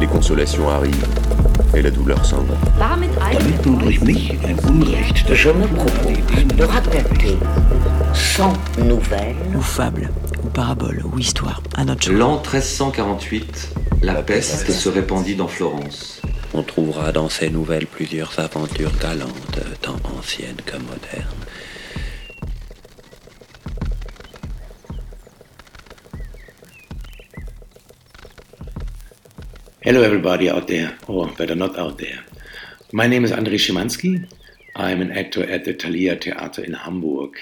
les consolations arrivent et la douleur s'en va. Damit Damit nun durch mich ein Unrecht Je me propose de raconter 100 nouvelles ou fable, ou parabole, ou histoire, à notre. L'an 1348, la peste se répandit dans Florence. On trouvera dans ces nouvelles plusieurs aventures galantes, tant anciennes que modernes. Hello, everybody out there, or better not out there. My name is Andrei Szymanski. I'm an actor at the Thalia Theater in Hamburg.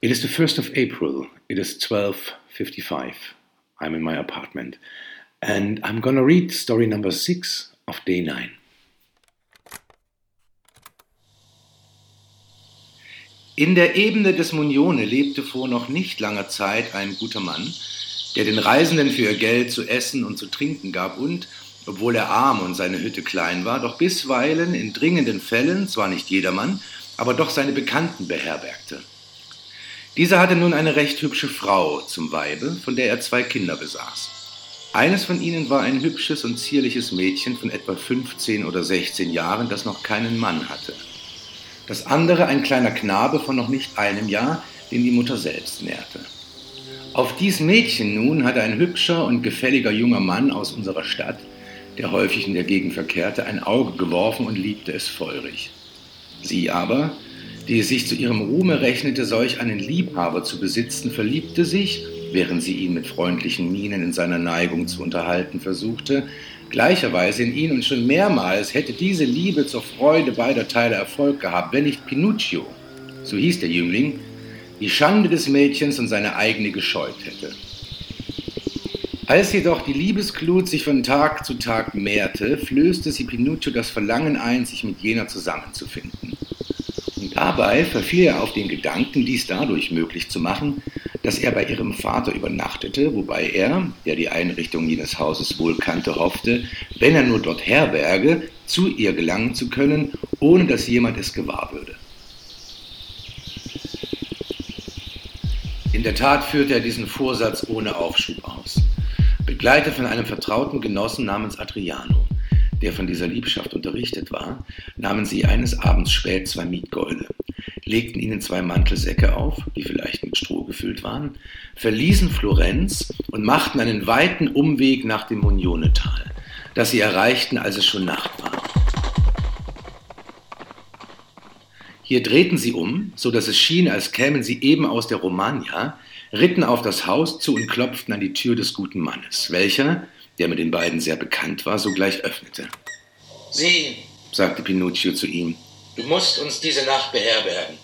It is the 1st of April. It is 12.55. I'm in my apartment. And I'm gonna read story number six of day nine. In der Ebene des Munione lebte vor noch nicht langer Zeit ein guter Mann, der den Reisenden für ihr Geld zu essen und zu trinken gab und, obwohl er arm und seine Hütte klein war, doch bisweilen in dringenden Fällen, zwar nicht jedermann, aber doch seine Bekannten beherbergte. Dieser hatte nun eine recht hübsche Frau zum Weibe, von der er zwei Kinder besaß. Eines von ihnen war ein hübsches und zierliches Mädchen von etwa 15 oder 16 Jahren, das noch keinen Mann hatte. Das andere ein kleiner Knabe von noch nicht einem Jahr, den die Mutter selbst nährte. Auf dies Mädchen nun hatte ein hübscher und gefälliger junger Mann aus unserer Stadt, der häufig in der Gegend verkehrte, ein Auge geworfen und liebte es feurig. Sie aber, die es sich zu ihrem Ruhme rechnete, solch einen Liebhaber zu besitzen, verliebte sich, während sie ihn mit freundlichen Mienen in seiner Neigung zu unterhalten versuchte, gleicherweise in ihn und schon mehrmals hätte diese Liebe zur Freude beider Teile Erfolg gehabt, wenn nicht Pinuccio, so hieß der Jüngling, die Schande des Mädchens und seine eigene gescheut hätte. Als jedoch die Liebesglut sich von Tag zu Tag mehrte, flößte sie Pinuccio das Verlangen ein, sich mit jener zusammenzufinden. Und dabei verfiel er auf den Gedanken, dies dadurch möglich zu machen, dass er bei ihrem Vater übernachtete, wobei er, der die Einrichtung jenes Hauses wohl kannte, hoffte, wenn er nur dort herberge, zu ihr gelangen zu können, ohne dass jemand es gewahr würde. In der Tat führte er diesen Vorsatz ohne Aufschub aus. Begleitet von einem vertrauten Genossen namens Adriano, der von dieser Liebschaft unterrichtet war, nahmen sie eines Abends spät zwei Mietgäule, legten ihnen zwei Mantelsäcke auf, die vielleicht mit Stroh gefüllt waren, verließen Florenz und machten einen weiten Umweg nach dem Munionetal, das sie erreichten, als es schon Nacht war. Hier drehten sie um, so dass es schien, als kämen sie eben aus der Romagna, ritten auf das Haus zu und klopften an die Tür des guten Mannes, welcher, der mit den beiden sehr bekannt war, sogleich öffnete. Sieh, sagte Pinocchio zu ihm, du musst uns diese Nacht beherbergen.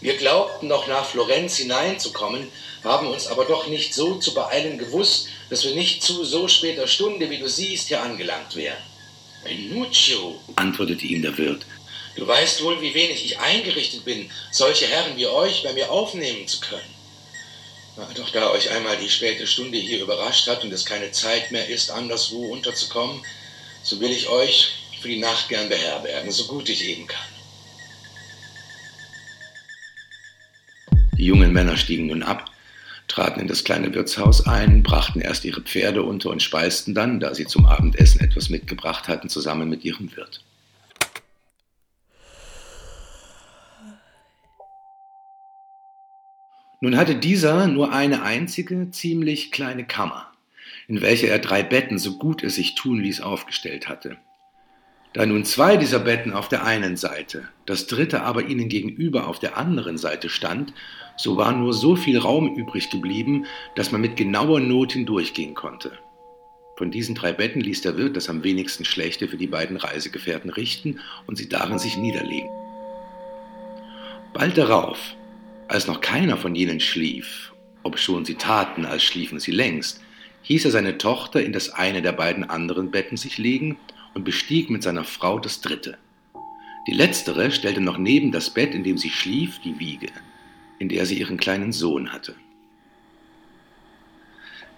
Wir glaubten noch nach Florenz hineinzukommen, haben uns aber doch nicht so zu beeilen gewusst, dass wir nicht zu so später Stunde, wie du siehst, hier angelangt wären. Pinocchio, antwortete ihm der Wirt, du weißt wohl, wie wenig ich eingerichtet bin, solche Herren wie euch bei mir aufnehmen zu können. Doch da euch einmal die späte Stunde hier überrascht hat und es keine Zeit mehr ist, anderswo unterzukommen, so will ich euch für die Nacht gern beherbergen, so gut ich eben kann. Die jungen Männer stiegen nun ab, traten in das kleine Wirtshaus ein, brachten erst ihre Pferde unter und speisten dann, da sie zum Abendessen etwas mitgebracht hatten, zusammen mit ihrem Wirt. Nun hatte dieser nur eine einzige, ziemlich kleine Kammer, in welcher er drei Betten, so gut es sich tun ließ, aufgestellt hatte. Da nun zwei dieser Betten auf der einen Seite, das dritte aber ihnen gegenüber auf der anderen Seite stand, so war nur so viel Raum übrig geblieben, dass man mit genauer Not hindurchgehen konnte. Von diesen drei Betten ließ der Wirt das am wenigsten schlechte für die beiden Reisegefährten richten und sie darin sich niederlegen. Bald darauf, als noch keiner von jenen schlief, obschon sie taten, als schliefen sie längst, hieß er seine Tochter in das eine der beiden anderen Betten sich legen und bestieg mit seiner Frau das dritte. Die letztere stellte noch neben das Bett, in dem sie schlief, die Wiege, in der sie ihren kleinen Sohn hatte.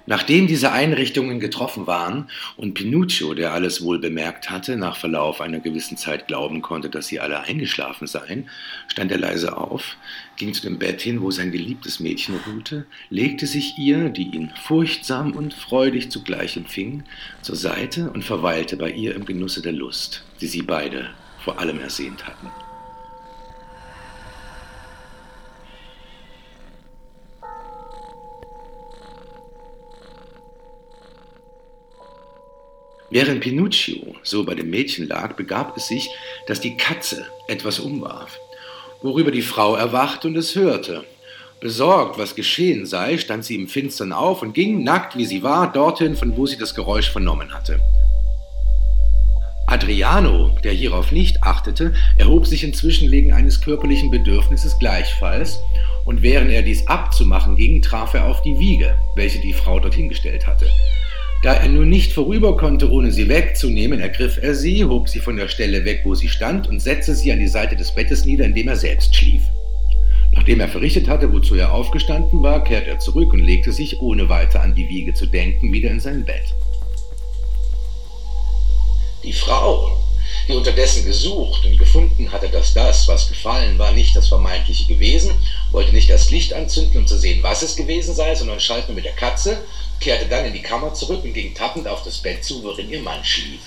Nachdem diese Einrichtungen getroffen waren und Pinuccio, der alles wohl bemerkt hatte, nach Verlauf einer gewissen Zeit glauben konnte, dass sie alle eingeschlafen seien, stand er leise auf, ging zu dem Bett hin, wo sein geliebtes Mädchen ruhte, legte sich ihr, die ihn furchtsam und freudig zugleich empfing, zur Seite und verweilte bei ihr im Genusse der Lust, die sie beide vor allem ersehnt hatten. Während Pinuccio so bei dem Mädchen lag, begab es sich, dass die Katze etwas umwarf, worüber die Frau erwachte und es hörte. Besorgt, was geschehen sei, stand sie im Finstern auf und ging, nackt wie sie war, dorthin, von wo sie das Geräusch vernommen hatte. Adriano, der hierauf nicht achtete, erhob sich inzwischen wegen eines körperlichen Bedürfnisses gleichfalls, und während er dies abzumachen ging, traf er auf die Wiege, welche die Frau dorthin gestellt hatte. Da er nun nicht vorüber konnte, ohne sie wegzunehmen, ergriff er sie, hob sie von der Stelle weg, wo sie stand, und setzte sie an die Seite des Bettes nieder, in dem er selbst schlief. Nachdem er verrichtet hatte, wozu er aufgestanden war, kehrte er zurück und legte sich, ohne weiter an die Wiege zu denken, wieder in sein Bett. Die Frau, die unterdessen gesucht und gefunden hatte, dass das, was gefallen war, nicht das Vermeintliche gewesen, wollte nicht das Licht anzünden, um zu sehen, was es gewesen sei, sondern schalt nur mit der Katze kehrte dann in die Kammer zurück und ging tappend auf das Bett zu, worin ihr Mann schlief.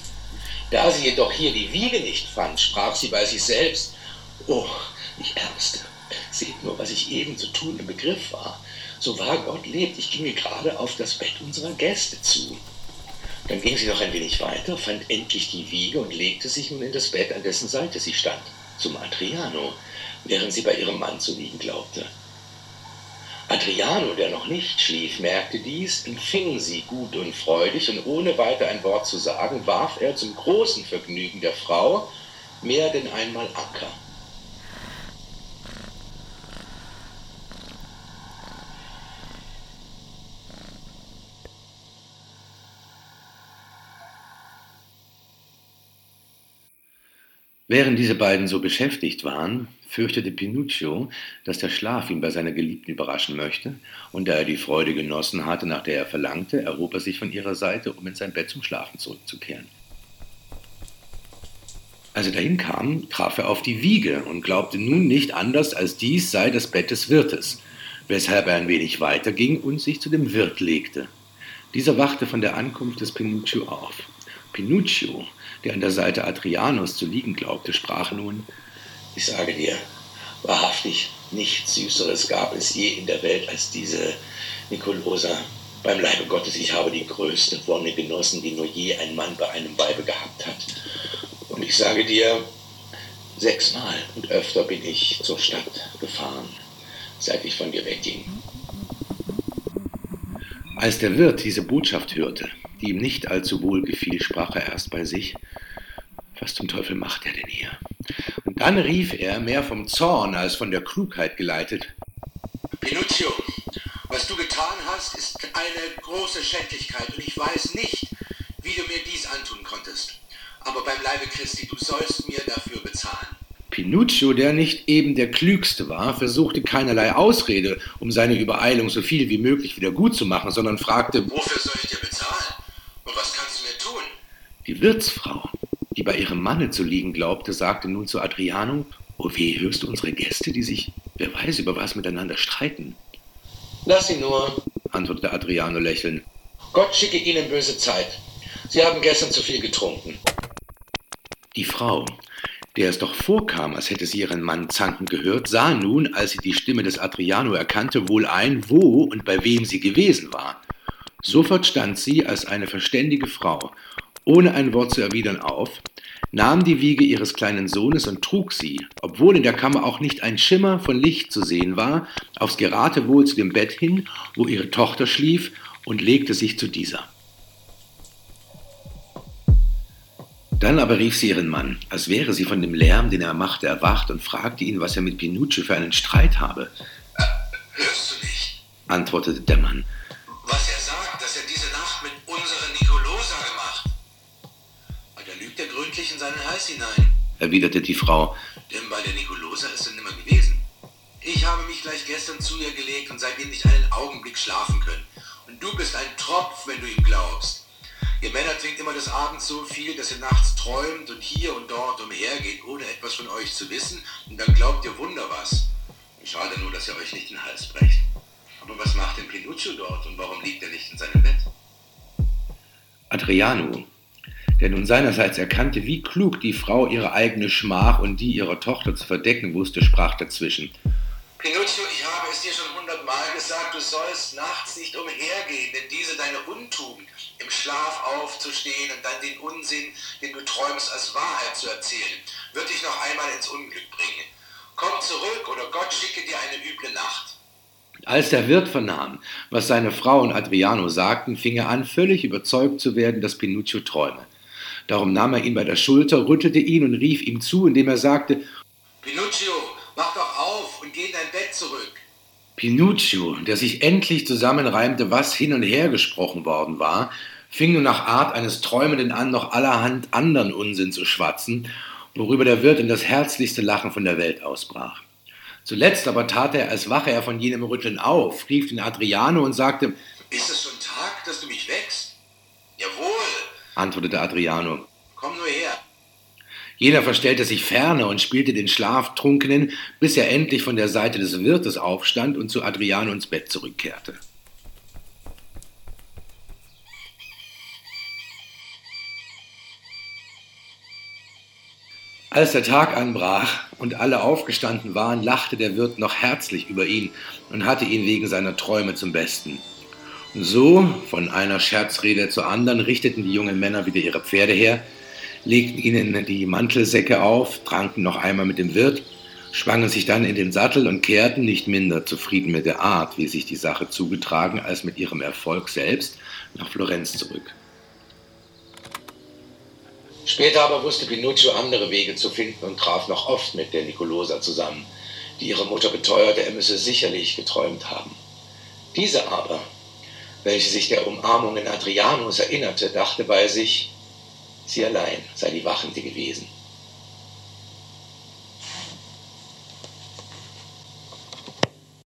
Da sie jedoch hier die Wiege nicht fand, sprach sie bei sich selbst, Oh, ich Ärmste, seht nur, was ich eben zu tun im Begriff war. So wahr Gott lebt, ich ginge gerade auf das Bett unserer Gäste zu. Dann ging sie noch ein wenig weiter, fand endlich die Wiege und legte sich nun in das Bett, an dessen Seite sie stand, zum Adriano, während sie bei ihrem Mann zu liegen glaubte. Adriano, der noch nicht schlief, merkte dies, empfing sie gut und freudig, und ohne weiter ein Wort zu sagen, warf er zum großen Vergnügen der Frau mehr denn einmal Anker. Während diese beiden so beschäftigt waren, fürchtete Pinuccio, dass der Schlaf ihn bei seiner Geliebten überraschen möchte, und da er die Freude genossen hatte, nach der er verlangte, erhob er sich von ihrer Seite, um in sein Bett zum Schlafen zurückzukehren. Als er dahin kam, traf er auf die Wiege und glaubte nun nicht anders, als dies sei das Bett des Wirtes, weshalb er ein wenig weiter ging und sich zu dem Wirt legte. Dieser wachte von der Ankunft des Pinuccio auf. Pinuccio, der an der Seite Adrianos zu liegen glaubte, sprach nun, ich sage dir, wahrhaftig, nichts Süßeres gab es je in der Welt als diese Nikolosa. Beim Leibe Gottes, ich habe die größte Wonne genossen, die nur je ein Mann bei einem Weibe gehabt hat. Und ich sage dir, sechsmal und öfter bin ich zur Stadt gefahren, seit ich von dir wegging. Als der Wirt diese Botschaft hörte, die ihm nicht allzu wohl gefiel, sprach er erst bei sich, was zum Teufel macht er denn hier? Und dann rief er, mehr vom Zorn als von der Klugheit geleitet, Pinocchio, was du getan hast, ist eine große Schändlichkeit und ich weiß nicht, wie du mir dies antun konntest. Aber beim Leibe Christi, du sollst mir dafür bezahlen. Pinuccio, der nicht eben der Klügste war, versuchte keinerlei Ausrede, um seine Übereilung so viel wie möglich wieder gut zu machen, sondern fragte, wofür soll ich dir bezahlen? Und was kannst du mir tun? Die Wirtsfrau, die bei ihrem Manne zu liegen glaubte, sagte nun zu Adriano, O weh, hörst du unsere Gäste, die sich, wer weiß, über was miteinander streiten? Lass sie nur, antwortete Adriano lächelnd. Gott schicke ihnen böse Zeit. Sie haben gestern zu viel getrunken. Die Frau, der es doch vorkam, als hätte sie ihren Mann zanken gehört, sah nun, als sie die Stimme des Adriano erkannte, wohl ein, wo und bei wem sie gewesen war. Sofort stand sie als eine verständige Frau, ohne ein Wort zu erwidern, auf, nahm die Wiege ihres kleinen Sohnes und trug sie, obwohl in der Kammer auch nicht ein Schimmer von Licht zu sehen war, aufs Geratewohl zu dem Bett hin, wo ihre Tochter schlief, und legte sich zu dieser. Dann aber rief sie ihren Mann, als wäre sie von dem Lärm, den er machte, erwacht und fragte ihn, was er mit Pinuccio für einen Streit habe. Hörst du nicht? antwortete der Mann. Was er sagt, dass er diese Nacht mit unserer Nikolosa gemacht. Er lügt er gründlich in seinen Hals hinein, erwiderte die Frau. denn bei der Nikolosa ist er nimmer gewesen. Ich habe mich gleich gestern zu ihr gelegt und seitdem nicht einen Augenblick schlafen können. Und du bist ein Tropf, wenn du ihm glaubst. Ihr Männer trinkt immer des Abends so viel, dass ihr nachts träumt und hier und dort umhergeht, ohne etwas von euch zu wissen, und dann glaubt ihr Wunder was. Schade nur, dass ihr euch nicht den Hals brecht. Aber was macht denn Pinuccio dort und warum liegt er nicht in seinem Bett? Adriano, der nun seinerseits erkannte, wie klug die Frau ihre eigene Schmach und die ihrer Tochter zu verdecken wusste, sprach dazwischen. Pinuccio, ich habe es dir schon hundertmal gesagt, du sollst nachts nicht umhergehen, denn diese deine Untugend, im Schlaf aufzustehen und dann den Unsinn, den du träumst, als Wahrheit zu erzählen, wird dich noch einmal ins Unglück bringen. Komm zurück oder Gott schicke dir eine üble Nacht. Als der Wirt vernahm, was seine Frau und Adriano sagten, fing er an, völlig überzeugt zu werden, dass Pinuccio träume. Darum nahm er ihn bei der Schulter, rüttelte ihn und rief ihm zu, indem er sagte, Pinuccio, mach doch auf und geh in dein Bett zurück. Pinuccio, der sich endlich zusammenreimte, was hin und her gesprochen worden war, fing nun nach Art eines Träumenden an, noch allerhand anderen Unsinn zu schwatzen, worüber der Wirt in das herzlichste Lachen von der Welt ausbrach. Zuletzt aber tat er, als wache er von jenem Rütteln auf, rief den Adriano und sagte, Ist es schon Tag, dass du mich wächst? Jawohl, antwortete Adriano. komm nur her. Jener verstellte sich ferner und spielte den Schlaftrunkenen, bis er endlich von der Seite des Wirtes aufstand und zu Adriano ins Bett zurückkehrte. Als der Tag anbrach und alle aufgestanden waren, lachte der Wirt noch herzlich über ihn und hatte ihn wegen seiner Träume zum Besten. So, von einer Scherzrede zur anderen, richteten die jungen Männer wieder ihre Pferde her, legten ihnen die Mantelsäcke auf, tranken noch einmal mit dem Wirt, schwangen sich dann in den Sattel und kehrten, nicht minder zufrieden mit der Art, wie sich die Sache zugetragen, als mit ihrem Erfolg selbst, nach Florenz zurück. Später aber wusste Pinuccio andere Wege zu finden und traf noch oft mit der Nicolosa zusammen, die ihre Mutter beteuerte, er müsse sicherlich geträumt haben. Diese aber, welche sich der Umarmungen Adrianos erinnerte, dachte bei sich, sie allein sei die Wachende gewesen.